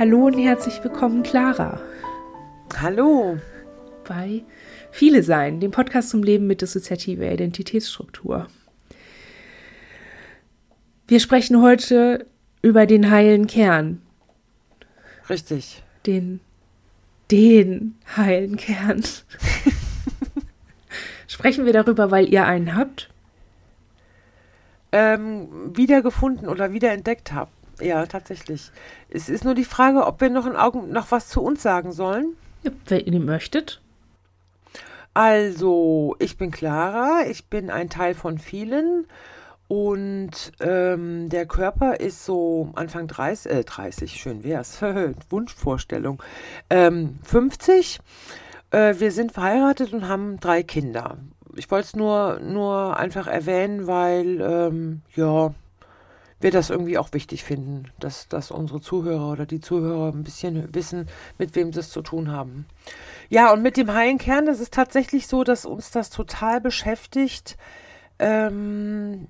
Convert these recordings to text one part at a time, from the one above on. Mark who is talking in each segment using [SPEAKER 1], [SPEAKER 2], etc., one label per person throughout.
[SPEAKER 1] Hallo und herzlich willkommen, Clara.
[SPEAKER 2] Hallo.
[SPEAKER 1] Bei Viele Sein, dem Podcast zum Leben mit dissoziativer Identitätsstruktur. Wir sprechen heute über den heilen Kern.
[SPEAKER 2] Richtig.
[SPEAKER 1] Den, den heilen Kern. sprechen wir darüber, weil ihr einen habt?
[SPEAKER 2] Ähm, wiedergefunden oder wiederentdeckt habt. Ja, tatsächlich. Es ist nur die Frage, ob wir noch in Augen noch was zu uns sagen sollen.
[SPEAKER 1] Ja, wenn ihr möchtet.
[SPEAKER 2] Also, ich bin Clara, ich bin ein Teil von vielen und ähm, der Körper ist so Anfang 30, äh, 30, schön wär's, Wunschvorstellung, ähm, 50. Äh, wir sind verheiratet und haben drei Kinder. Ich wollte es nur, nur einfach erwähnen, weil, ähm, ja, wir das irgendwie auch wichtig finden, dass, dass unsere Zuhörer oder die Zuhörer ein bisschen wissen, mit wem sie es zu tun haben. Ja, und mit dem heilen Kern, das ist tatsächlich so, dass uns das total beschäftigt. Ähm,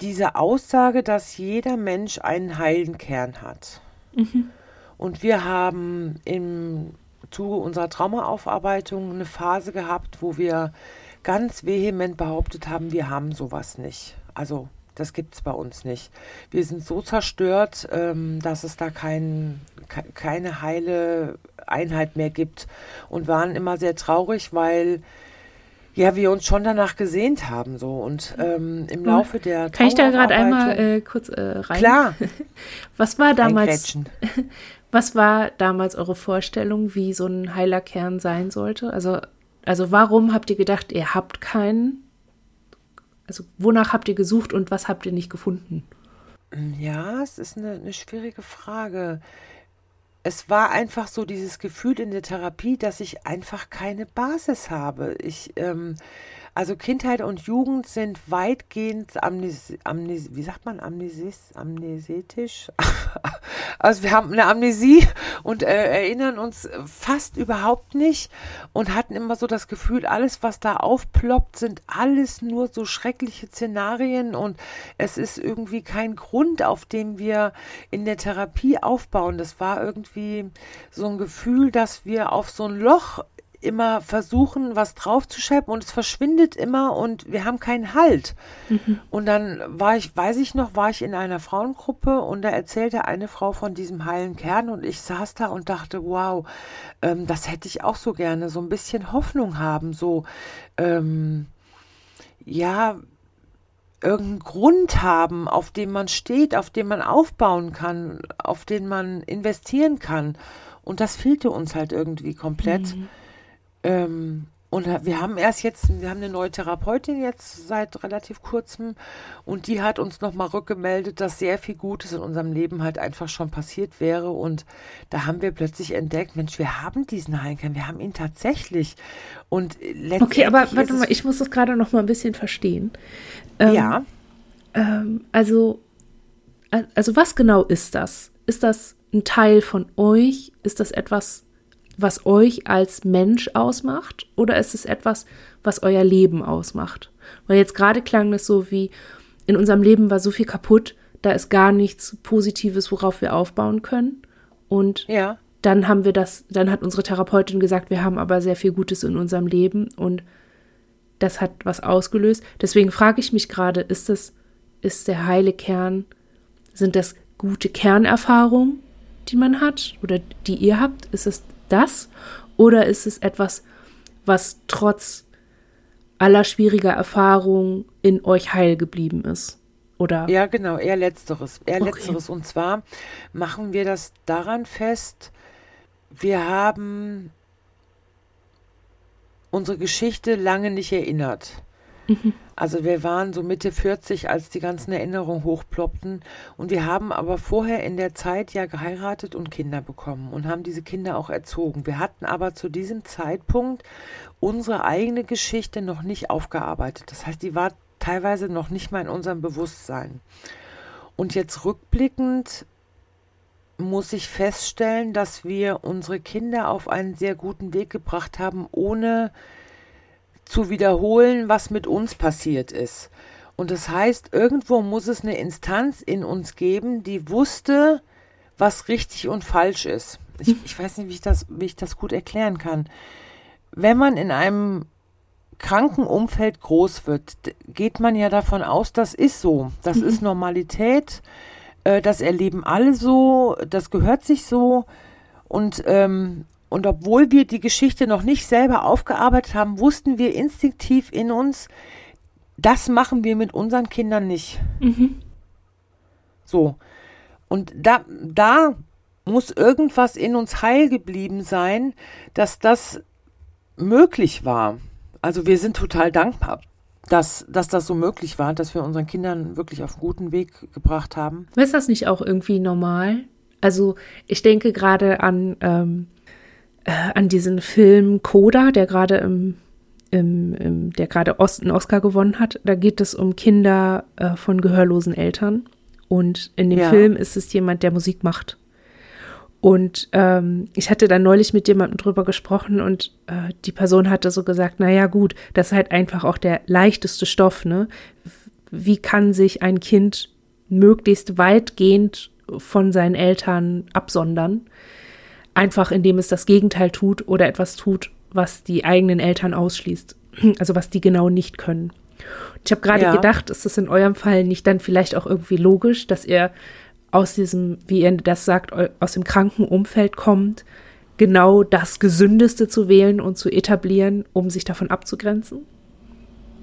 [SPEAKER 2] diese Aussage, dass jeder Mensch einen heilen Kern hat. Mhm. Und wir haben im Zuge unserer Traumaaufarbeitung eine Phase gehabt, wo wir ganz vehement behauptet haben, wir haben sowas nicht. Also das gibt es bei uns nicht. Wir sind so zerstört, ähm, dass es da kein, ke keine heile Einheit mehr gibt und waren immer sehr traurig, weil ja, wir uns schon danach gesehnt haben so und ähm, im Laufe der
[SPEAKER 1] Kann ich da gerade einmal äh, kurz äh, rein?
[SPEAKER 2] Klar.
[SPEAKER 1] was war damals Was war damals eure Vorstellung, wie so ein heiler Kern sein sollte? Also also warum habt ihr gedacht, ihr habt keinen? Also wonach habt ihr gesucht und was habt ihr nicht gefunden?
[SPEAKER 2] Ja, es ist eine, eine schwierige Frage. Es war einfach so dieses Gefühl in der Therapie, dass ich einfach keine Basis habe. Ich, ähm, also Kindheit und Jugend sind weitgehend amnes, wie sagt man amnesis, amnesetisch. also wir haben eine Amnesie und äh, erinnern uns fast überhaupt nicht und hatten immer so das Gefühl, alles was da aufploppt, sind alles nur so schreckliche Szenarien und es ist irgendwie kein Grund, auf dem wir in der Therapie aufbauen. Das war irgendwie so ein Gefühl, dass wir auf so ein Loch immer versuchen, was draufzuschreiben und es verschwindet immer und wir haben keinen Halt. Mhm. Und dann war ich, weiß ich noch, war ich in einer Frauengruppe und da erzählte eine Frau von diesem heilen Kern und ich saß da und dachte, wow, ähm, das hätte ich auch so gerne, so ein bisschen Hoffnung haben, so, ähm, ja, irgendeinen Grund haben, auf dem man steht, auf dem man aufbauen kann, auf den man investieren kann. Und das fehlte uns halt irgendwie komplett. Mhm. Ähm, und wir haben erst jetzt, wir haben eine neue Therapeutin jetzt seit relativ kurzem und die hat uns nochmal rückgemeldet, dass sehr viel Gutes in unserem Leben halt einfach schon passiert wäre. Und da haben wir plötzlich entdeckt, Mensch, wir haben diesen Heinkern, wir haben ihn tatsächlich. Und
[SPEAKER 1] Okay, aber warte mal, ich muss das gerade noch mal ein bisschen verstehen.
[SPEAKER 2] Ähm, ja.
[SPEAKER 1] Ähm, also, also was genau ist das? Ist das ein Teil von euch? Ist das etwas, was euch als Mensch ausmacht oder ist es etwas, was euer Leben ausmacht? Weil jetzt gerade klang es so wie, in unserem Leben war so viel kaputt, da ist gar nichts Positives, worauf wir aufbauen können. Und ja. dann haben wir das, dann hat unsere Therapeutin gesagt, wir haben aber sehr viel Gutes in unserem Leben und das hat was ausgelöst. Deswegen frage ich mich gerade, ist das, ist der heile Kern, sind das gute Kernerfahrungen, die man hat oder die ihr habt? Ist es das oder ist es etwas, was trotz aller schwieriger Erfahrungen in euch heil geblieben ist? Oder?
[SPEAKER 2] Ja, genau, eher letzteres. Eher okay. letzteres. Und zwar machen wir das daran fest, wir haben unsere Geschichte lange nicht erinnert. Also wir waren so Mitte 40, als die ganzen Erinnerungen hochploppten. Und wir haben aber vorher in der Zeit ja geheiratet und Kinder bekommen und haben diese Kinder auch erzogen. Wir hatten aber zu diesem Zeitpunkt unsere eigene Geschichte noch nicht aufgearbeitet. Das heißt, die war teilweise noch nicht mal in unserem Bewusstsein. Und jetzt rückblickend muss ich feststellen, dass wir unsere Kinder auf einen sehr guten Weg gebracht haben, ohne zu wiederholen, was mit uns passiert ist. Und das heißt, irgendwo muss es eine Instanz in uns geben, die wusste, was richtig und falsch ist. Ich, ich weiß nicht, wie ich, das, wie ich das gut erklären kann. Wenn man in einem kranken Umfeld groß wird, geht man ja davon aus, das ist so. Das mhm. ist Normalität. Äh, das erleben alle so. Das gehört sich so. Und, ähm, und obwohl wir die Geschichte noch nicht selber aufgearbeitet haben, wussten wir instinktiv in uns, das machen wir mit unseren Kindern nicht. Mhm. So. Und da, da muss irgendwas in uns heil geblieben sein, dass das möglich war. Also wir sind total dankbar, dass, dass das so möglich war, dass wir unseren Kindern wirklich auf guten Weg gebracht haben.
[SPEAKER 1] Ist das nicht auch irgendwie normal? Also ich denke gerade an, ähm, äh, an diesen Film Coda, der gerade im, im, im, der gerade einen Oscar gewonnen hat. Da geht es um Kinder äh, von gehörlosen Eltern. Und in dem ja. Film ist es jemand, der Musik macht. Und ähm, ich hatte dann neulich mit jemandem drüber gesprochen und äh, die Person hatte so gesagt, naja gut, das ist halt einfach auch der leichteste Stoff, ne? Wie kann sich ein Kind möglichst weitgehend von seinen Eltern absondern? Einfach indem es das Gegenteil tut oder etwas tut, was die eigenen Eltern ausschließt. Also was die genau nicht können. Ich habe gerade ja. gedacht, ist das in eurem Fall nicht dann vielleicht auch irgendwie logisch, dass ihr aus diesem, wie ihr das sagt, aus dem kranken Umfeld kommt, genau das Gesündeste zu wählen und zu etablieren, um sich davon abzugrenzen?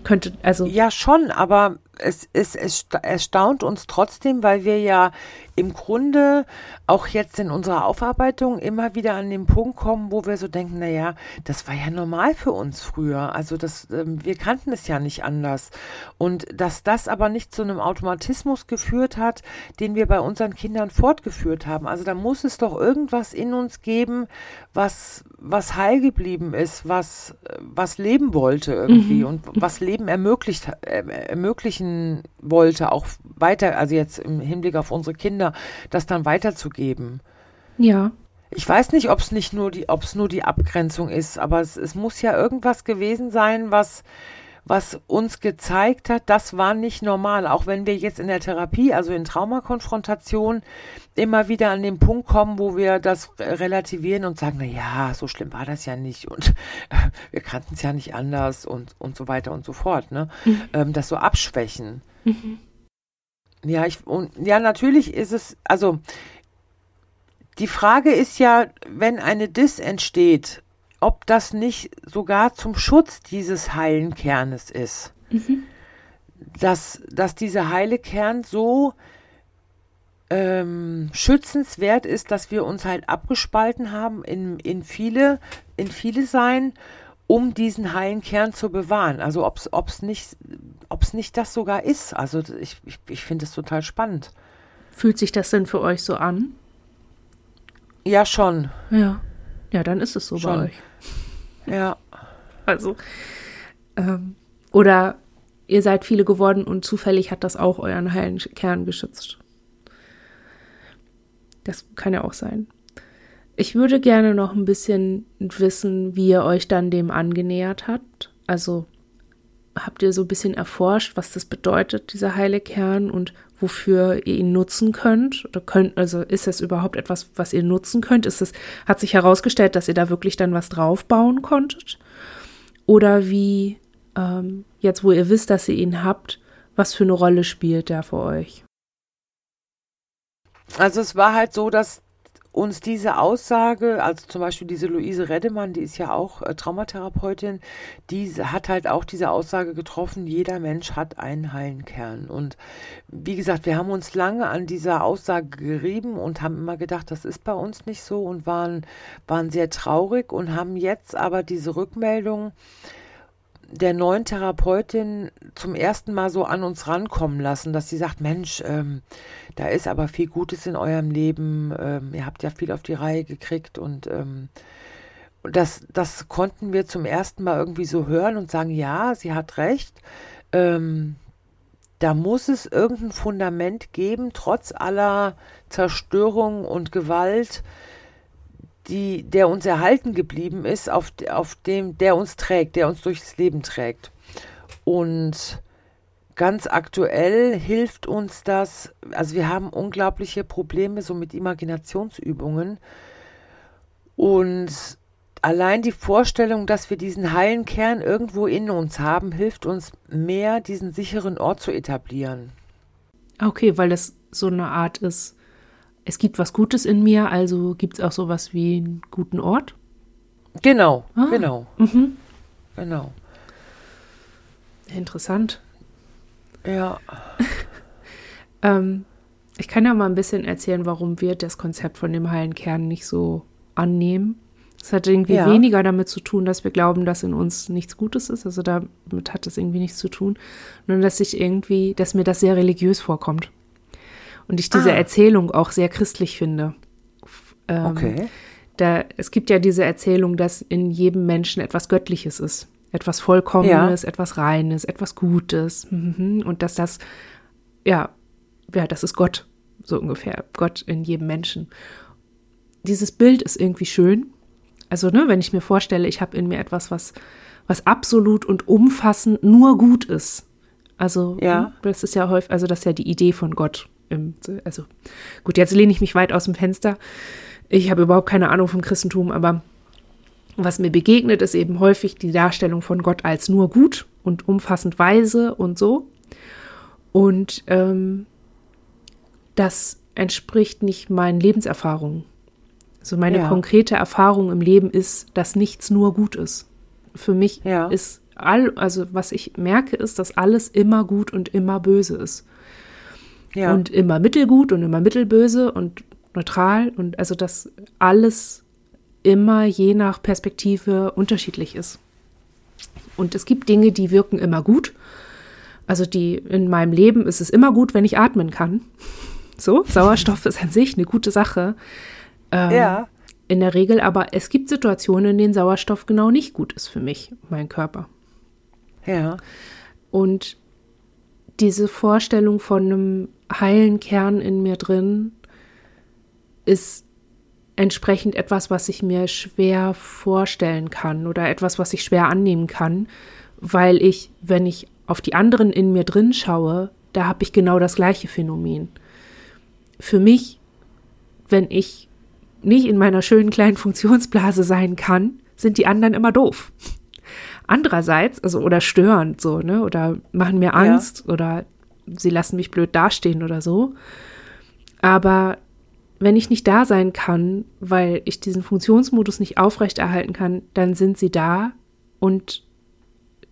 [SPEAKER 1] Könnte, also.
[SPEAKER 2] Ja, schon, aber es, es, es erstaunt uns trotzdem, weil wir ja im Grunde auch jetzt in unserer Aufarbeitung immer wieder an den Punkt kommen, wo wir so denken, naja, das war ja normal für uns früher. Also das, ähm, wir kannten es ja nicht anders. Und dass das aber nicht zu einem Automatismus geführt hat, den wir bei unseren Kindern fortgeführt haben. Also da muss es doch irgendwas in uns geben, was, was heil geblieben ist, was, was leben wollte irgendwie mhm. und was Leben ermöglicht, äh, ermöglichen wollte, auch weiter, also jetzt im Hinblick auf unsere Kinder, das dann weiterzugeben.
[SPEAKER 1] Ja.
[SPEAKER 2] Ich weiß nicht, ob es nicht nur die, ob es nur die Abgrenzung ist, aber es, es muss ja irgendwas gewesen sein, was, was uns gezeigt hat, das war nicht normal. Auch wenn wir jetzt in der Therapie, also in Traumakonfrontation, immer wieder an den Punkt kommen, wo wir das relativieren und sagen, na ja, so schlimm war das ja nicht und äh, wir kannten es ja nicht anders und, und so weiter und so fort, ne? Mhm. Ähm, das so abschwächen. Mhm. Ja, ich, und, ja, natürlich ist es, also die Frage ist ja, wenn eine Dis entsteht, ob das nicht sogar zum Schutz dieses heilen Kernes ist. Mhm. Dass, dass dieser heile Kern so ähm, schützenswert ist, dass wir uns halt abgespalten haben in, in viele, in viele sein, um diesen heilen Kern zu bewahren. Also ob es nicht, ob's nicht das sogar ist. Also ich, ich, ich finde es total spannend.
[SPEAKER 1] Fühlt sich das denn für euch so an?
[SPEAKER 2] Ja, schon.
[SPEAKER 1] Ja. Ja, dann ist es so schon. bei euch.
[SPEAKER 2] Ja.
[SPEAKER 1] Also, ähm, oder ihr seid viele geworden und zufällig hat das auch euren heilen Kern geschützt. Das kann ja auch sein. Ich würde gerne noch ein bisschen wissen, wie ihr euch dann dem angenähert habt. Also habt ihr so ein bisschen erforscht, was das bedeutet, dieser heile Kern und wofür ihr ihn nutzen könnt? Oder könnt, also ist das überhaupt etwas, was ihr nutzen könnt? Ist es, hat sich herausgestellt, dass ihr da wirklich dann was draufbauen konntet? Oder wie, ähm, jetzt wo ihr wisst, dass ihr ihn habt, was für eine Rolle spielt der für euch?
[SPEAKER 2] Also es war halt so, dass uns diese Aussage, also zum Beispiel diese Luise Reddemann, die ist ja auch äh, Traumatherapeutin, die hat halt auch diese Aussage getroffen, jeder Mensch hat einen heilen Kern. Und wie gesagt, wir haben uns lange an dieser Aussage gerieben und haben immer gedacht, das ist bei uns nicht so und waren, waren sehr traurig und haben jetzt aber diese Rückmeldung, der neuen Therapeutin zum ersten Mal so an uns rankommen lassen, dass sie sagt, Mensch, ähm, da ist aber viel Gutes in eurem Leben, ähm, ihr habt ja viel auf die Reihe gekriegt und ähm, das, das konnten wir zum ersten Mal irgendwie so hören und sagen, ja, sie hat recht. Ähm, da muss es irgendein Fundament geben, trotz aller Zerstörung und Gewalt, die, der uns erhalten geblieben ist, auf, auf dem, der uns trägt, der uns durchs Leben trägt. Und ganz aktuell hilft uns das, also wir haben unglaubliche Probleme so mit Imaginationsübungen und allein die Vorstellung, dass wir diesen heilen Kern irgendwo in uns haben, hilft uns mehr, diesen sicheren Ort zu etablieren.
[SPEAKER 1] Okay, weil das so eine Art ist, es gibt was Gutes in mir, also gibt es auch sowas wie einen guten Ort?
[SPEAKER 2] Genau, ah, genau. Mhm. Genau.
[SPEAKER 1] Interessant.
[SPEAKER 2] Ja.
[SPEAKER 1] ähm, ich kann ja mal ein bisschen erzählen, warum wir das Konzept von dem heilen Kern nicht so annehmen. Es hat irgendwie ja. weniger damit zu tun, dass wir glauben, dass in uns nichts Gutes ist. Also damit hat es irgendwie nichts zu tun. Nur dass ich irgendwie, dass mir das sehr religiös vorkommt. Und ich diese ah. Erzählung auch sehr christlich finde.
[SPEAKER 2] Ähm, okay.
[SPEAKER 1] Da, es gibt ja diese Erzählung, dass in jedem Menschen etwas Göttliches ist. Etwas Vollkommenes, ja. etwas Reines, etwas Gutes. Mhm. Und dass das, ja, ja, das ist Gott, so ungefähr. Gott in jedem Menschen. Dieses Bild ist irgendwie schön also, ne, wenn ich mir vorstelle, ich habe in mir etwas, was, was absolut und umfassend nur gut ist. Also, ja. Das ist ja häufig, also das ist ja die Idee von Gott. Also, gut, jetzt lehne ich mich weit aus dem Fenster. Ich habe überhaupt keine Ahnung vom Christentum, aber was mir begegnet, ist eben häufig die Darstellung von Gott als nur gut und umfassend weise und so. Und ähm, das entspricht nicht meinen Lebenserfahrungen. So meine ja. konkrete Erfahrung im Leben ist, dass nichts nur gut ist. Für mich ja. ist all, also was ich merke, ist, dass alles immer gut und immer böse ist. Ja. Und immer mittelgut und immer mittelböse und neutral und also dass alles immer je nach Perspektive unterschiedlich ist. Und es gibt Dinge, die wirken immer gut. Also die in meinem Leben ist es immer gut, wenn ich atmen kann. So, Sauerstoff ist an sich eine gute Sache. Ähm, ja. In der Regel, aber es gibt Situationen, in denen Sauerstoff genau nicht gut ist für mich, mein Körper.
[SPEAKER 2] Ja.
[SPEAKER 1] Und diese Vorstellung von einem heilen Kern in mir drin ist entsprechend etwas, was ich mir schwer vorstellen kann oder etwas, was ich schwer annehmen kann, weil ich, wenn ich auf die anderen in mir drin schaue, da habe ich genau das gleiche Phänomen. Für mich, wenn ich nicht in meiner schönen kleinen Funktionsblase sein kann, sind die anderen immer doof. Andererseits, also oder störend so, ne, oder machen mir Angst ja. oder sie lassen mich blöd dastehen oder so. Aber wenn ich nicht da sein kann, weil ich diesen Funktionsmodus nicht aufrechterhalten kann, dann sind sie da und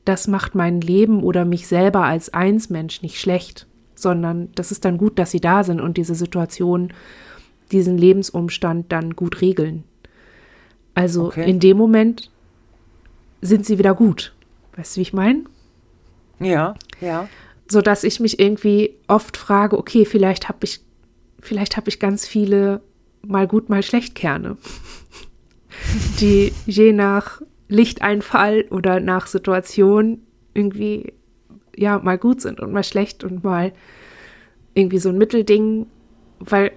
[SPEAKER 1] das macht mein Leben oder mich selber als Einsmensch nicht schlecht, sondern das ist dann gut, dass sie da sind und diese Situation diesen Lebensumstand dann gut regeln. Also okay. in dem Moment sind sie wieder gut. Weißt du, wie ich meine?
[SPEAKER 2] Ja, ja.
[SPEAKER 1] So dass ich mich irgendwie oft frage, okay, vielleicht habe ich, vielleicht habe ich ganz viele mal gut, mal schlecht Kerne, die je nach Lichteinfall oder nach Situation irgendwie ja mal gut sind und mal schlecht und mal irgendwie so ein Mittelding, weil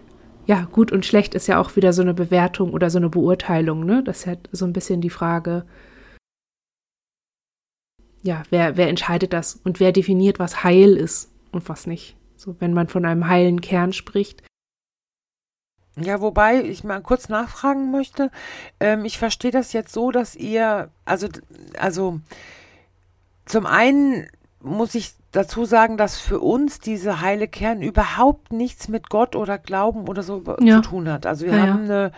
[SPEAKER 1] ja, gut und schlecht ist ja auch wieder so eine Bewertung oder so eine Beurteilung, ne? Das ist ja so ein bisschen die Frage, ja, wer, wer entscheidet das und wer definiert, was heil ist und was nicht. So, wenn man von einem heilen Kern spricht.
[SPEAKER 2] Ja, wobei ich mal kurz nachfragen möchte. Ähm, ich verstehe das jetzt so, dass ihr, also, also zum einen muss ich dazu sagen, dass für uns diese heile Kern überhaupt nichts mit Gott oder Glauben oder so ja. zu tun hat. Also wir ja, haben ja. eine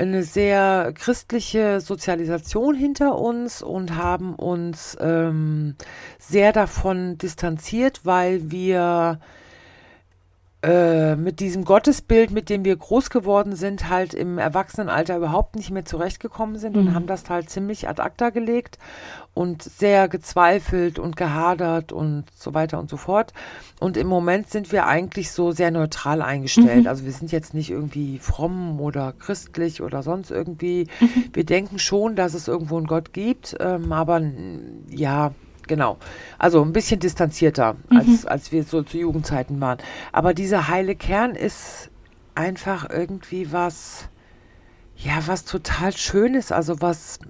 [SPEAKER 2] eine sehr christliche Sozialisation hinter uns und haben uns ähm, sehr davon distanziert, weil wir äh, mit diesem Gottesbild, mit dem wir groß geworden sind, halt im Erwachsenenalter überhaupt nicht mehr zurechtgekommen sind mhm. und haben das halt ziemlich ad acta gelegt und sehr gezweifelt und gehadert und so weiter und so fort. Und im Moment sind wir eigentlich so sehr neutral eingestellt. Mhm. Also wir sind jetzt nicht irgendwie fromm oder christlich oder sonst irgendwie. Mhm. Wir denken schon, dass es irgendwo einen Gott gibt, ähm, aber ja, genau. Also ein bisschen distanzierter, mhm. als, als wir so zu Jugendzeiten waren. Aber dieser heile Kern ist einfach irgendwie was, ja, was total Schönes, also was,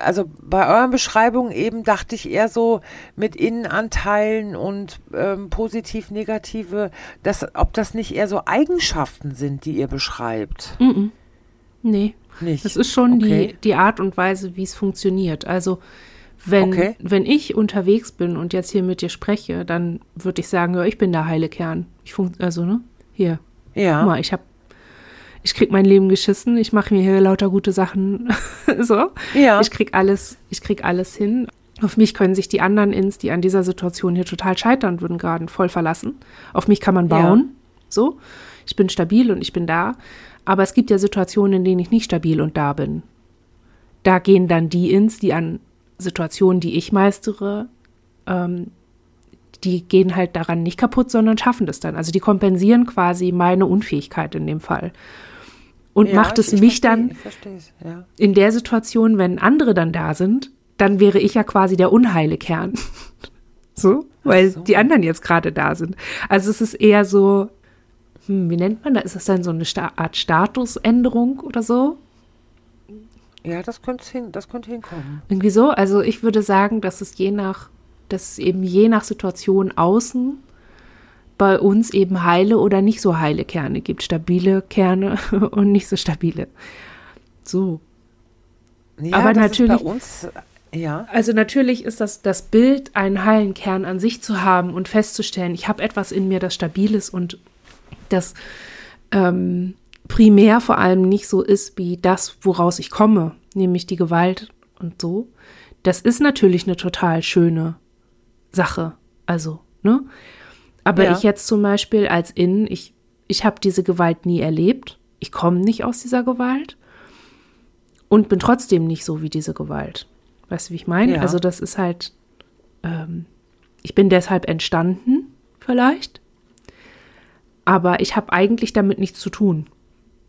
[SPEAKER 2] also bei euren Beschreibungen eben dachte ich eher so mit Innenanteilen und ähm, positiv, negative, dass, ob das nicht eher so Eigenschaften sind, die ihr beschreibt.
[SPEAKER 1] Mm -mm. Nee. Nicht. Das ist schon okay. die, die Art und Weise, wie es funktioniert. Also wenn, okay. wenn ich unterwegs bin und jetzt hier mit dir spreche, dann würde ich sagen, ja, ich bin der heile Kern. Ich fun also, ne? Hier. Ja. Guck mal, ich habe ich krieg mein Leben geschissen, ich mache mir hier lauter gute Sachen. so. Ja. Ich krieg alles, ich krieg alles hin. Auf mich können sich die anderen Ins, die an dieser Situation hier total scheitern würden, gerade voll verlassen. Auf mich kann man bauen. Ja. So. Ich bin stabil und ich bin da. Aber es gibt ja Situationen, in denen ich nicht stabil und da bin. Da gehen dann die ins, die an Situationen, die ich meistere, ähm, die gehen halt daran nicht kaputt, sondern schaffen das dann. Also die kompensieren quasi meine Unfähigkeit in dem Fall. Und ja, macht es mich dann ja. in der Situation, wenn andere dann da sind, dann wäre ich ja quasi der unheile Kern. so, weil so. die anderen jetzt gerade da sind. Also es ist eher so, hm, wie nennt man das? Ist das dann so eine Sta Art Statusänderung oder so?
[SPEAKER 2] Ja, das könnte, hin, das könnte hinkommen.
[SPEAKER 1] Irgendwie so. Also ich würde sagen, dass es je nach, dass es eben je nach Situation außen bei uns eben heile oder nicht so heile Kerne gibt. Stabile Kerne und nicht so stabile. So. Ja, Aber natürlich. Uns, ja. Also natürlich ist das das Bild, einen heilen Kern an sich zu haben und festzustellen, ich habe etwas in mir, das stabil ist und das ähm, primär vor allem nicht so ist wie das, woraus ich komme, nämlich die Gewalt und so. Das ist natürlich eine total schöne Sache. Also, ne? Aber ja. ich jetzt zum Beispiel als Innen, ich, ich habe diese Gewalt nie erlebt. Ich komme nicht aus dieser Gewalt und bin trotzdem nicht so wie diese Gewalt. Weißt du, wie ich meine? Ja. Also das ist halt, ähm, ich bin deshalb entstanden, vielleicht. Aber ich habe eigentlich damit nichts zu tun.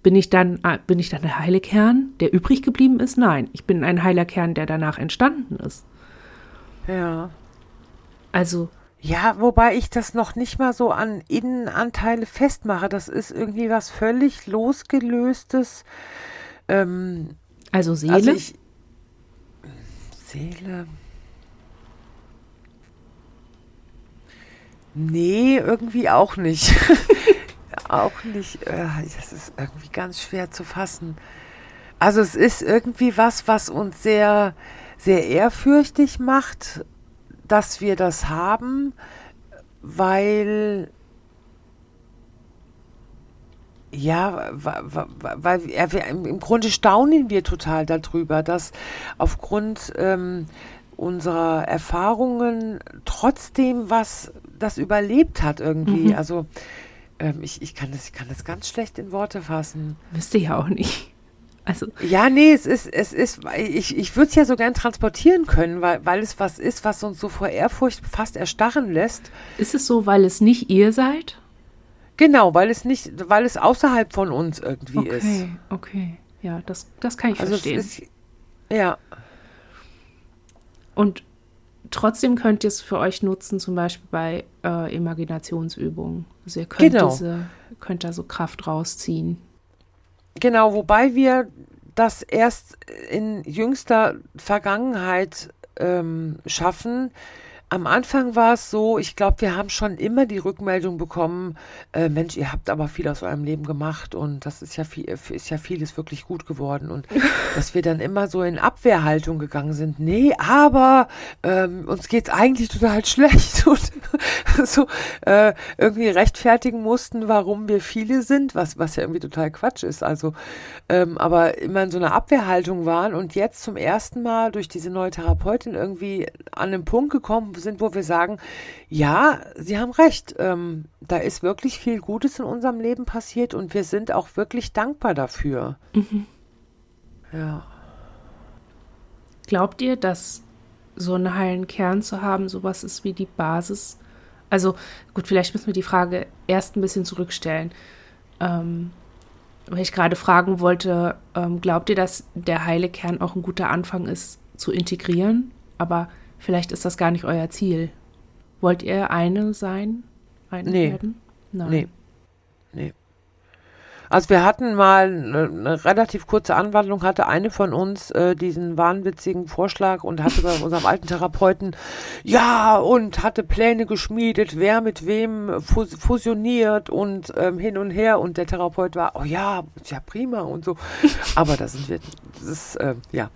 [SPEAKER 1] Bin ich dann, äh, bin ich dann der heile Kern, der übrig geblieben ist? Nein, ich bin ein heiler Kern, der danach entstanden ist.
[SPEAKER 2] Ja.
[SPEAKER 1] Also
[SPEAKER 2] ja, wobei ich das noch nicht mal so an Innenanteile festmache. Das ist irgendwie was völlig losgelöstes. Ähm,
[SPEAKER 1] also Seele? Also ich,
[SPEAKER 2] Seele. Nee, irgendwie auch nicht. auch nicht. Äh, das ist irgendwie ganz schwer zu fassen. Also es ist irgendwie was, was uns sehr, sehr ehrfürchtig macht dass wir das haben, weil ja, weil wir, im Grunde staunen wir total darüber, dass aufgrund ähm, unserer Erfahrungen trotzdem was das überlebt hat irgendwie. Mhm. Also ähm, ich, ich, kann das, ich kann das ganz schlecht in Worte fassen.
[SPEAKER 1] Wüsste ja auch nicht. Also
[SPEAKER 2] ja, nee, es ist, es ist, ich, ich würde es ja so gern transportieren können, weil, weil es was ist, was uns so vor Ehrfurcht fast erstarren lässt.
[SPEAKER 1] Ist es so, weil es nicht ihr seid?
[SPEAKER 2] Genau, weil es nicht, weil es außerhalb von uns irgendwie
[SPEAKER 1] okay,
[SPEAKER 2] ist.
[SPEAKER 1] Okay, okay. Ja, das, das kann ich also verstehen. Ist,
[SPEAKER 2] ja.
[SPEAKER 1] Und trotzdem könnt ihr es für euch nutzen, zum Beispiel bei äh, Imaginationsübungen. Also ihr könnt genau. diese, könnt da so Kraft rausziehen.
[SPEAKER 2] Genau, wobei wir das erst in jüngster Vergangenheit ähm, schaffen, am Anfang war es so, ich glaube, wir haben schon immer die Rückmeldung bekommen, äh, Mensch, ihr habt aber viel aus eurem Leben gemacht und das ist ja viel, ist ja vieles wirklich gut geworden. Und dass wir dann immer so in Abwehrhaltung gegangen sind, nee, aber ähm, uns geht's eigentlich total schlecht und so äh, irgendwie rechtfertigen mussten, warum wir viele sind, was, was ja irgendwie total Quatsch ist. Also, ähm, aber immer in so einer Abwehrhaltung waren und jetzt zum ersten Mal durch diese neue Therapeutin irgendwie an den Punkt gekommen sind, wo wir sagen, ja, Sie haben recht, ähm, da ist wirklich viel Gutes in unserem Leben passiert und wir sind auch wirklich dankbar dafür. Mhm. Ja.
[SPEAKER 1] Glaubt ihr, dass so einen heilen Kern zu haben, sowas ist wie die Basis? Also gut, vielleicht müssen wir die Frage erst ein bisschen zurückstellen. Ähm, weil ich gerade fragen wollte, ähm, glaubt ihr, dass der heile Kern auch ein guter Anfang ist, zu integrieren? Aber Vielleicht ist das gar nicht euer Ziel. Wollt ihr eine sein? Eine
[SPEAKER 2] nee. werden? Nein. Nee. Nee. Also wir hatten mal eine, relativ kurze Anwandlung, hatte eine von uns äh, diesen wahnwitzigen Vorschlag und hatte bei unserem alten Therapeuten, ja, und hatte Pläne geschmiedet, wer mit wem fus fusioniert und ähm, hin und her. Und der Therapeut war, oh ja, ist ja prima und so. Aber da sind wir, das ist, äh, ja.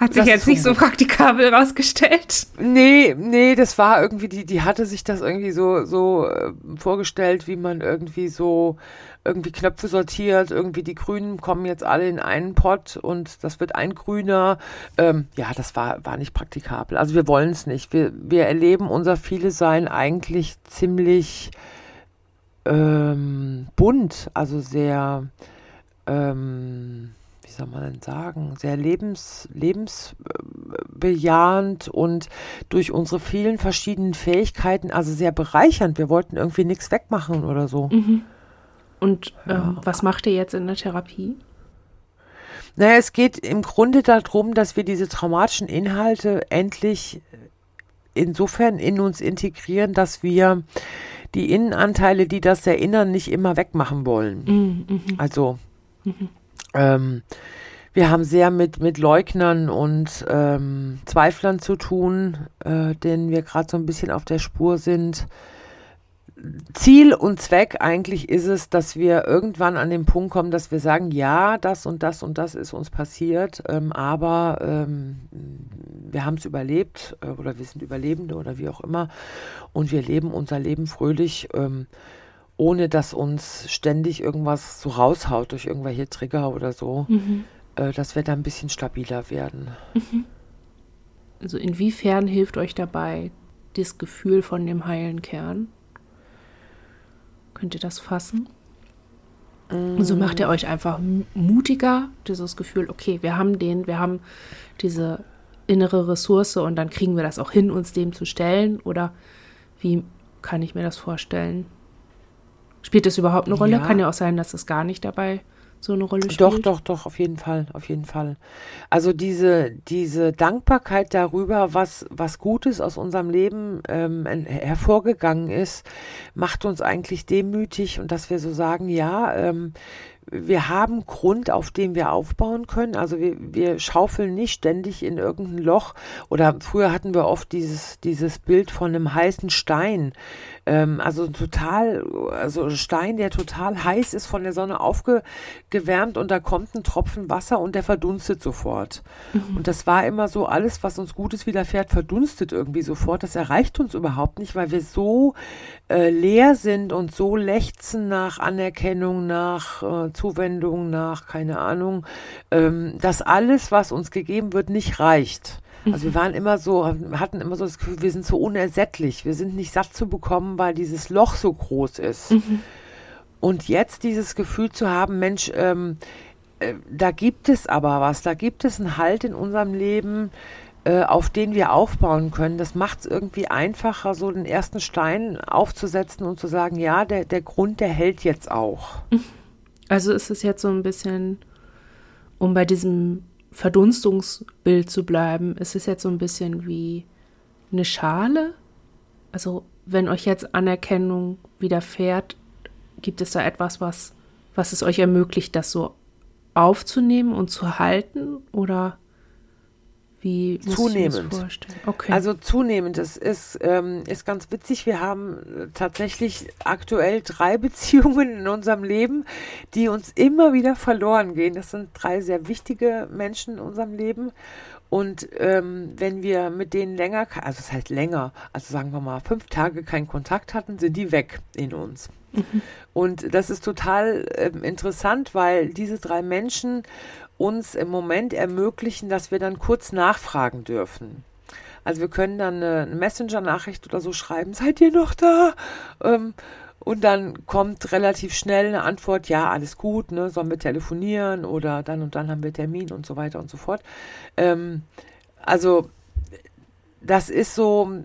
[SPEAKER 1] Hat sich jetzt nicht so praktikabel rausgestellt?
[SPEAKER 2] Nee, nee, das war irgendwie, die, die hatte sich das irgendwie so, so äh, vorgestellt, wie man irgendwie so irgendwie Knöpfe sortiert, irgendwie die Grünen kommen jetzt alle in einen Pott und das wird ein Grüner. Ähm, ja, das war, war nicht praktikabel. Also wir wollen es nicht. Wir, wir erleben unser Viele-Sein eigentlich ziemlich ähm, bunt, also sehr, ähm, wie soll man denn sagen, sehr lebens, lebensbejahend und durch unsere vielen verschiedenen Fähigkeiten, also sehr bereichernd. Wir wollten irgendwie nichts wegmachen oder so.
[SPEAKER 1] Mhm. Und ähm, ja. was macht ihr jetzt in der Therapie?
[SPEAKER 2] Naja, es geht im Grunde darum, dass wir diese traumatischen Inhalte endlich insofern in uns integrieren, dass wir die Innenanteile, die das erinnern, nicht immer wegmachen wollen. Mhm. mhm. Also mhm. Ähm, wir haben sehr mit, mit Leugnern und ähm, Zweiflern zu tun, äh, denen wir gerade so ein bisschen auf der Spur sind. Ziel und Zweck eigentlich ist es, dass wir irgendwann an den Punkt kommen, dass wir sagen, ja, das und das und das ist uns passiert, ähm, aber ähm, wir haben es überlebt äh, oder wir sind Überlebende oder wie auch immer und wir leben unser Leben fröhlich, ähm, ohne dass uns ständig irgendwas so raushaut durch irgendwelche Trigger oder so, mhm. äh, dass wir da ein bisschen stabiler werden. Mhm.
[SPEAKER 1] Also inwiefern hilft euch dabei das Gefühl von dem heilen Kern? Könnt ihr das fassen? Mm. Und so macht er euch einfach mutiger, dieses Gefühl, okay, wir haben den, wir haben diese innere Ressource und dann kriegen wir das auch hin, uns dem zu stellen? Oder wie kann ich mir das vorstellen? Spielt das überhaupt eine Rolle? Ja. Kann ja auch sein, dass es gar nicht dabei so eine Rolle spielt.
[SPEAKER 2] Doch, doch, doch, auf jeden Fall, auf jeden Fall. Also diese, diese Dankbarkeit darüber, was, was Gutes aus unserem Leben ähm, hervorgegangen ist, macht uns eigentlich demütig und dass wir so sagen, ja, ähm, wir haben Grund, auf dem wir aufbauen können. Also wir, wir schaufeln nicht ständig in irgendein Loch. Oder früher hatten wir oft dieses, dieses Bild von einem heißen Stein. Ähm, also total, also Stein, der total heiß ist, von der Sonne aufgewärmt und da kommt ein Tropfen Wasser und der verdunstet sofort. Mhm. Und das war immer so, alles, was uns Gutes widerfährt, verdunstet irgendwie sofort. Das erreicht uns überhaupt nicht, weil wir so äh, leer sind und so lechzen nach Anerkennung, nach äh, Zuwendung, nach keine Ahnung, ähm, dass alles, was uns gegeben wird, nicht reicht. Also wir waren immer so, hatten immer so das Gefühl, wir sind so unersättlich, wir sind nicht satt zu bekommen, weil dieses Loch so groß ist. Mhm. Und jetzt dieses Gefühl zu haben, Mensch, ähm, äh, da gibt es aber was, da gibt es einen Halt in unserem Leben, äh, auf den wir aufbauen können. Das macht es irgendwie einfacher, so den ersten Stein aufzusetzen und zu sagen, ja, der, der Grund, der hält jetzt auch.
[SPEAKER 1] Also ist es jetzt so ein bisschen, um bei diesem Verdunstungsbild zu bleiben, ist es jetzt so ein bisschen wie eine Schale. Also wenn euch jetzt Anerkennung widerfährt, gibt es da etwas, was, was es euch ermöglicht, das so aufzunehmen und zu halten? Oder wie
[SPEAKER 2] muss zunehmend. vorstellen? Okay. Also zunehmend. Das ist, ähm, ist ganz witzig. Wir haben tatsächlich aktuell drei Beziehungen in unserem Leben, die uns immer wieder verloren gehen. Das sind drei sehr wichtige Menschen in unserem Leben. Und ähm, wenn wir mit denen länger, also das heißt länger, also sagen wir mal fünf Tage keinen Kontakt hatten, sind die weg in uns. Mhm. Und das ist total ähm, interessant, weil diese drei Menschen uns im Moment ermöglichen, dass wir dann kurz nachfragen dürfen. Also wir können dann eine Messenger-Nachricht oder so schreiben, seid ihr noch da? Ähm, und dann kommt relativ schnell eine Antwort, ja, alles gut, ne, sollen wir telefonieren oder dann und dann haben wir Termin und so weiter und so fort. Ähm, also das ist so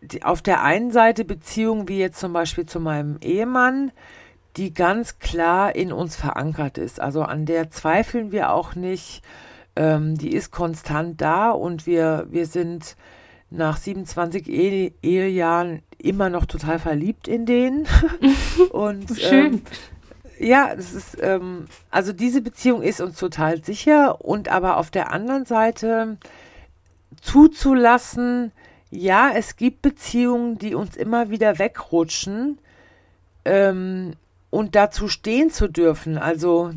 [SPEAKER 2] die, auf der einen Seite Beziehung wie jetzt zum Beispiel zu meinem Ehemann, die ganz klar in uns verankert ist. Also an der zweifeln wir auch nicht. Ähm, die ist konstant da und wir, wir sind nach 27 Ehe Ehejahren immer noch total verliebt in den.
[SPEAKER 1] und Schön. Ähm,
[SPEAKER 2] ja, das ist, ähm, also diese Beziehung ist uns total sicher und aber auf der anderen Seite zuzulassen, ja, es gibt Beziehungen, die uns immer wieder wegrutschen ähm, und dazu stehen zu dürfen, also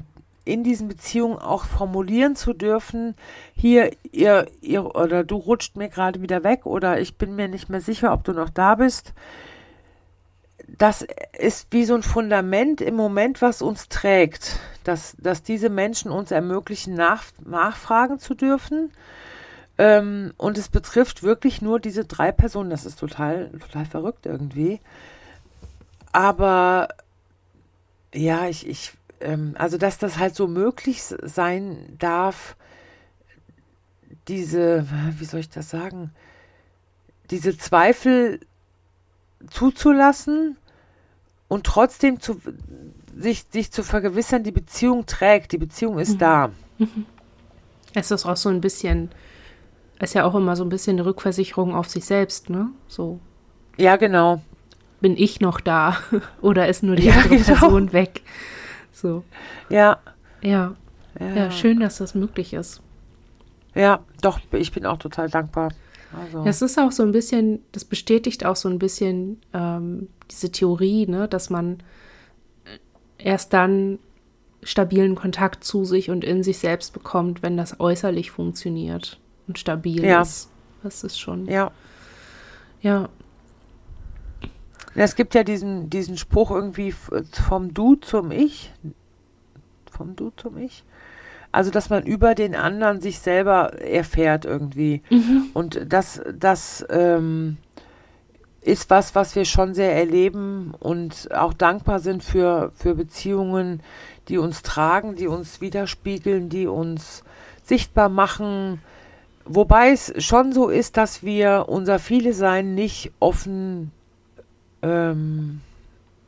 [SPEAKER 2] in diesen Beziehungen auch formulieren zu dürfen, hier, ihr, ihr oder du rutscht mir gerade wieder weg oder ich bin mir nicht mehr sicher, ob du noch da bist. Das ist wie so ein Fundament im Moment, was uns trägt, dass, dass diese Menschen uns ermöglichen, nach, nachfragen zu dürfen. Ähm, und es betrifft wirklich nur diese drei Personen. Das ist total, total verrückt irgendwie. Aber ja, ich, ich ähm, also dass das halt so möglich sein darf, diese, wie soll ich das sagen, diese Zweifel zuzulassen und trotzdem zu, sich, sich zu vergewissern, die Beziehung trägt, die Beziehung ist mhm. da. Mhm.
[SPEAKER 1] Es ist auch so ein bisschen, ist ja auch immer so ein bisschen eine Rückversicherung auf sich selbst, ne? So.
[SPEAKER 2] Ja, genau.
[SPEAKER 1] Bin ich noch da oder ist nur die ja, andere genau. Person weg? So.
[SPEAKER 2] Ja.
[SPEAKER 1] ja. Ja. Ja, schön, dass das möglich ist.
[SPEAKER 2] Ja, doch, ich bin auch total dankbar.
[SPEAKER 1] Also. Es ist auch so ein bisschen, das bestätigt auch so ein bisschen ähm, diese Theorie, ne, dass man erst dann stabilen Kontakt zu sich und in sich selbst bekommt, wenn das äußerlich funktioniert und stabil ja. ist. Das ist schon.
[SPEAKER 2] Ja.
[SPEAKER 1] Ja.
[SPEAKER 2] Es gibt ja diesen, diesen Spruch irgendwie vom Du zum Ich. Vom Du zum Ich. Also, dass man über den anderen sich selber erfährt irgendwie. Mhm. Und das, das ähm, ist was, was wir schon sehr erleben und auch dankbar sind für, für Beziehungen, die uns tragen, die uns widerspiegeln, die uns sichtbar machen. Wobei es schon so ist, dass wir unser Viele-Sein nicht offen ähm,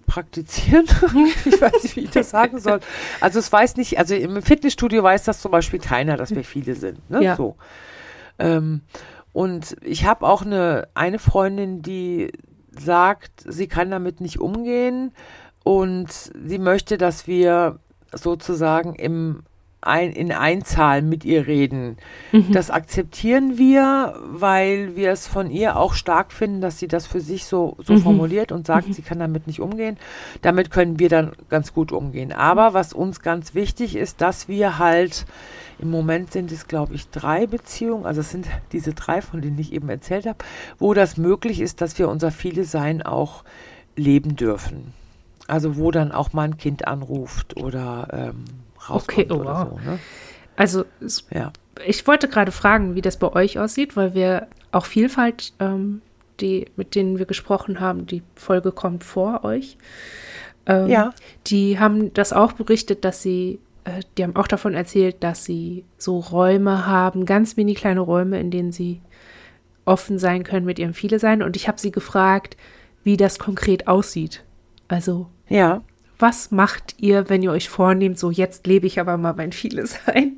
[SPEAKER 2] praktizieren. ich weiß nicht, wie ich das sagen soll. Also es weiß nicht, also im Fitnessstudio weiß das zum Beispiel keiner, dass wir viele sind. Ne? Ja. So. Ähm, und ich habe auch eine, eine Freundin, die sagt, sie kann damit nicht umgehen und sie möchte, dass wir sozusagen im ein, in Einzahl mit ihr reden. Mhm. Das akzeptieren wir, weil wir es von ihr auch stark finden, dass sie das für sich so, so mhm. formuliert und sagt, mhm. sie kann damit nicht umgehen. Damit können wir dann ganz gut umgehen. Aber was uns ganz wichtig ist, dass wir halt, im Moment sind es, glaube ich, drei Beziehungen, also es sind diese drei, von denen ich eben erzählt habe, wo das möglich ist, dass wir unser Viele-Sein auch leben dürfen. Also wo dann auch mal ein Kind anruft oder ähm, rauskommt okay, oh, wow. so. Ne?
[SPEAKER 1] Also es, ja. ich wollte gerade fragen, wie das bei euch aussieht, weil wir auch Vielfalt, ähm, die, mit denen wir gesprochen haben, die Folge kommt vor euch. Ähm, ja. Die haben das auch berichtet, dass sie, äh, die haben auch davon erzählt, dass sie so Räume haben, ganz mini kleine Räume, in denen sie offen sein können mit ihrem Viele sein. Und ich habe sie gefragt, wie das konkret aussieht. Also
[SPEAKER 2] ja
[SPEAKER 1] was macht ihr, wenn ihr euch vornehmt, so jetzt lebe ich aber mal mein Vieles ein?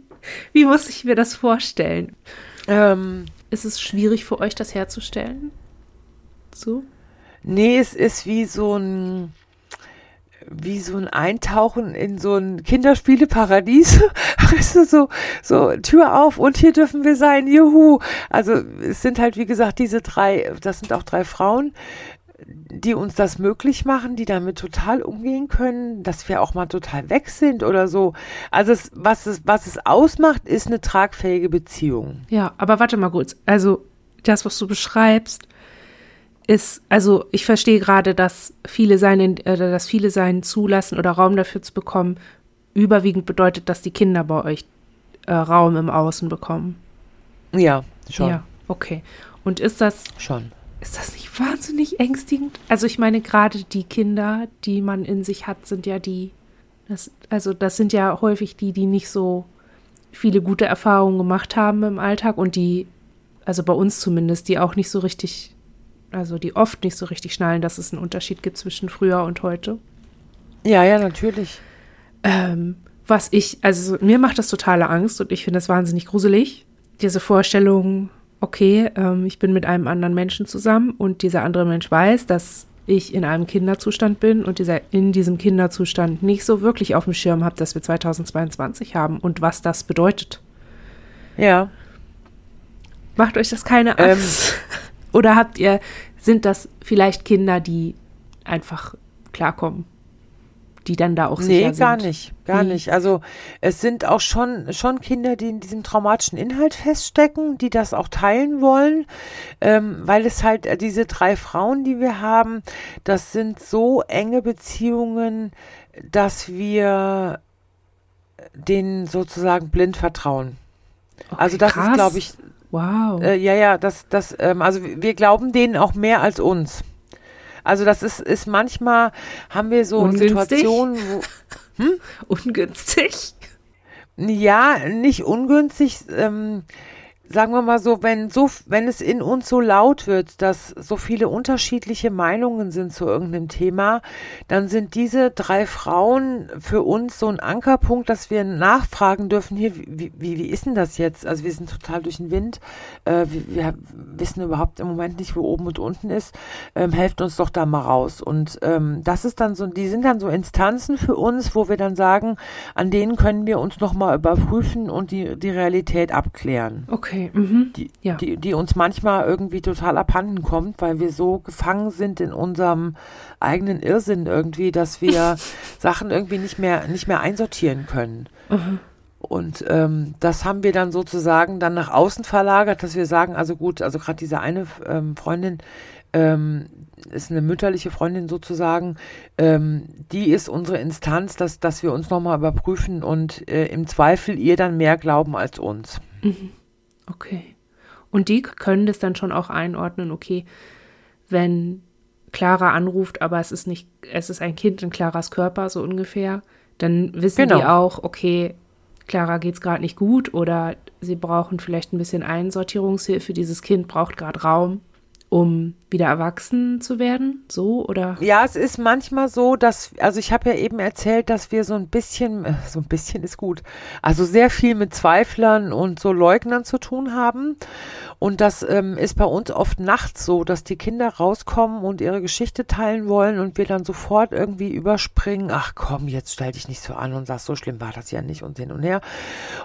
[SPEAKER 1] Wie muss ich mir das vorstellen? Ähm, ist es schwierig für euch, das herzustellen? So?
[SPEAKER 2] Nee, es ist wie so ein wie so ein Eintauchen in so ein Kinderspieleparadies. weißt du, so, so Tür auf und hier dürfen wir sein, juhu. Also es sind halt, wie gesagt, diese drei, das sind auch drei Frauen, die uns das möglich machen, die damit total umgehen können, dass wir auch mal total weg sind oder so. Also es, was, es, was es ausmacht, ist eine tragfähige Beziehung.
[SPEAKER 1] Ja, aber warte mal kurz. Also das, was du beschreibst, ist, also ich verstehe gerade, dass viele sein, äh, dass viele sein zulassen oder Raum dafür zu bekommen, überwiegend bedeutet, dass die Kinder bei euch äh, Raum im Außen bekommen.
[SPEAKER 2] Ja, schon.
[SPEAKER 1] Ja, okay. Und ist das
[SPEAKER 2] schon
[SPEAKER 1] ist das nicht wahnsinnig ängstigend? Also ich meine, gerade die Kinder, die man in sich hat, sind ja die, das, also das sind ja häufig die, die nicht so viele gute Erfahrungen gemacht haben im Alltag und die, also bei uns zumindest, die auch nicht so richtig, also die oft nicht so richtig schnallen, dass es einen Unterschied gibt zwischen früher und heute.
[SPEAKER 2] Ja, ja, natürlich.
[SPEAKER 1] Ähm, was ich, also mir macht das totale Angst und ich finde das wahnsinnig gruselig. Diese Vorstellung, okay, ähm, ich bin mit einem anderen Menschen zusammen und dieser andere Mensch weiß, dass ich in einem Kinderzustand bin und dieser, in diesem Kinderzustand nicht so wirklich auf dem Schirm habe, dass wir 2022 haben und was das bedeutet.
[SPEAKER 2] Ja.
[SPEAKER 1] Macht euch das keine ähm. Angst? Ähm. Oder habt ihr, sind das vielleicht Kinder, die einfach klarkommen? Die dann da auch sicher nee, sind.
[SPEAKER 2] Nee, gar nicht, gar nee. nicht. Also es sind auch schon, schon Kinder, die in diesem traumatischen Inhalt feststecken, die das auch teilen wollen, ähm, weil es halt äh, diese drei Frauen, die wir haben, das sind so enge Beziehungen, dass wir denen sozusagen blind vertrauen. Okay, also das krass. ist, glaube ich,
[SPEAKER 1] wow.
[SPEAKER 2] Äh, ja, ja, das, das, ähm, also wir glauben denen auch mehr als uns. Also das ist, ist manchmal, haben wir so Ungünstig. Situationen, wo...
[SPEAKER 1] Hm? Ungünstig?
[SPEAKER 2] Ja, nicht ungünstig. Ähm, sagen wir mal so, wenn so, wenn es in uns so laut wird, dass so viele unterschiedliche Meinungen sind zu irgendeinem Thema, dann sind diese drei Frauen für uns so ein Ankerpunkt, dass wir nachfragen dürfen, hier, wie, wie, wie ist denn das jetzt? Also wir sind total durch den Wind, äh, wir, wir, wissen überhaupt im Moment nicht, wo oben und unten ist, ähm, helft uns doch da mal raus. Und ähm, das ist dann so, die sind dann so Instanzen für uns, wo wir dann sagen, an denen können wir uns nochmal überprüfen und die, die Realität abklären.
[SPEAKER 1] Okay. Mhm.
[SPEAKER 2] Die, ja. die, die uns manchmal irgendwie total abhanden kommt, weil wir so gefangen sind in unserem eigenen Irrsinn irgendwie, dass wir Sachen irgendwie nicht mehr, nicht mehr einsortieren können. Mhm. Und ähm, das haben wir dann sozusagen dann nach außen verlagert, dass wir sagen, also gut, also gerade diese eine ähm, Freundin ähm, ist eine mütterliche Freundin sozusagen, ähm, die ist unsere Instanz, dass, dass wir uns nochmal überprüfen und äh, im Zweifel ihr dann mehr glauben als uns.
[SPEAKER 1] Mhm. Okay. Und die können das dann schon auch einordnen, okay, wenn Clara anruft, aber es ist nicht, es ist ein Kind in Claras Körper, so ungefähr, dann wissen genau. die auch, okay, Clara geht es gerade nicht gut oder sie brauchen vielleicht ein bisschen Einsortierungshilfe, dieses Kind braucht gerade Raum um wieder erwachsen zu werden, so oder?
[SPEAKER 2] Ja, es ist manchmal so, dass, also ich habe ja eben erzählt, dass wir so ein bisschen, äh, so ein bisschen ist gut, also sehr viel mit Zweiflern und so Leugnern zu tun haben. Und das ähm, ist bei uns oft nachts so, dass die Kinder rauskommen und ihre Geschichte teilen wollen und wir dann sofort irgendwie überspringen, ach komm, jetzt stell dich nicht so an und sag, so schlimm war das ja nicht und hin und her.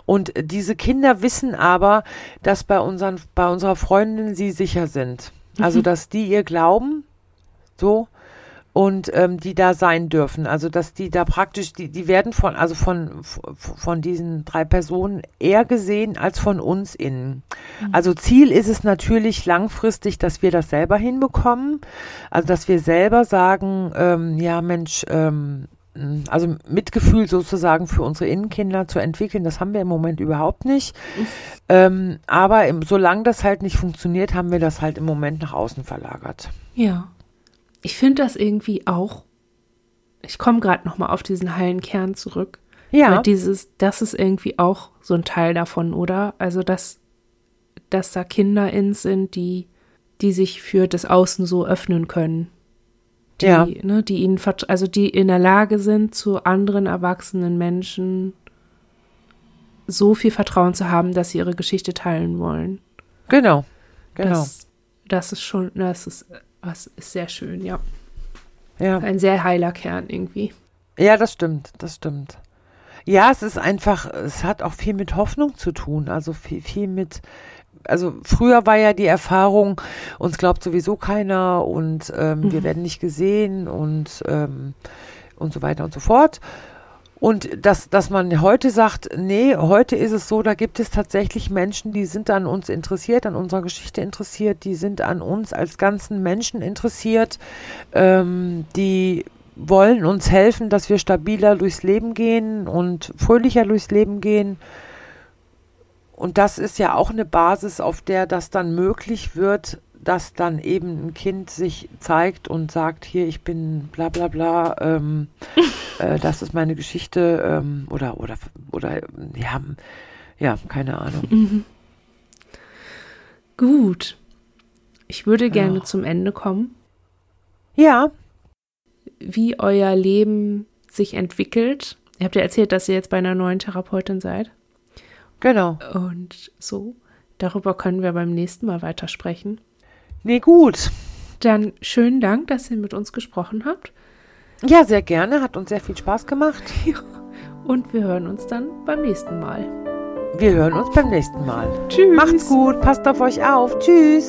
[SPEAKER 2] Und diese Kinder wissen aber, dass bei unseren, bei unserer Freundin sie sicher sind. Also, mhm. dass die ihr glauben, so, und ähm, die da sein dürfen. Also, dass die da praktisch, die, die werden von, also von, von diesen drei Personen eher gesehen als von uns innen. Mhm. Also, Ziel ist es natürlich langfristig, dass wir das selber hinbekommen. Also, dass wir selber sagen, ähm, ja, Mensch, ähm, also Mitgefühl sozusagen für unsere Innenkinder zu entwickeln, das haben wir im Moment überhaupt nicht. Ähm, aber im, solange das halt nicht funktioniert, haben wir das halt im Moment nach außen verlagert.
[SPEAKER 1] Ja. Ich finde das irgendwie auch, ich komme gerade nochmal auf diesen heilen Kern zurück. Ja. Weil dieses, das ist irgendwie auch so ein Teil davon, oder? Also, dass, dass da Kinder in sind, die, die sich für das Außen so öffnen können die, ja. ne, die ihnen, also die in der Lage sind, zu anderen erwachsenen Menschen so viel Vertrauen zu haben, dass sie ihre Geschichte teilen wollen.
[SPEAKER 2] Genau, genau.
[SPEAKER 1] Das, das ist schon, das ist, das ist sehr schön, ja. Ja. Ein sehr heiler Kern irgendwie.
[SPEAKER 2] Ja, das stimmt, das stimmt. Ja, es ist einfach, es hat auch viel mit Hoffnung zu tun, also viel, viel mit, also früher war ja die Erfahrung, uns glaubt sowieso keiner und ähm, mhm. wir werden nicht gesehen und, ähm, und so weiter und so fort. Und dass, dass man heute sagt, nee, heute ist es so, da gibt es tatsächlich Menschen, die sind an uns interessiert, an unserer Geschichte interessiert, die sind an uns als ganzen Menschen interessiert, ähm, die wollen uns helfen, dass wir stabiler durchs Leben gehen und fröhlicher durchs Leben gehen. Und das ist ja auch eine Basis, auf der das dann möglich wird, dass dann eben ein Kind sich zeigt und sagt, hier, ich bin bla bla bla, ähm, äh, das ist meine Geschichte ähm, oder, oder, oder, ja, ja, keine Ahnung. Mhm.
[SPEAKER 1] Gut. Ich würde gerne ja. zum Ende kommen.
[SPEAKER 2] Ja.
[SPEAKER 1] Wie euer Leben sich entwickelt. Ihr habt ja erzählt, dass ihr jetzt bei einer neuen Therapeutin seid.
[SPEAKER 2] Genau.
[SPEAKER 1] Und so, darüber können wir beim nächsten Mal weitersprechen.
[SPEAKER 2] Nee, gut.
[SPEAKER 1] Dann schönen Dank, dass ihr mit uns gesprochen habt.
[SPEAKER 2] Ja, sehr gerne. Hat uns sehr viel Spaß gemacht.
[SPEAKER 1] Und wir hören uns dann beim nächsten Mal.
[SPEAKER 2] Wir hören uns beim nächsten Mal.
[SPEAKER 1] Tschüss.
[SPEAKER 2] Macht's gut. Passt auf euch auf. Tschüss.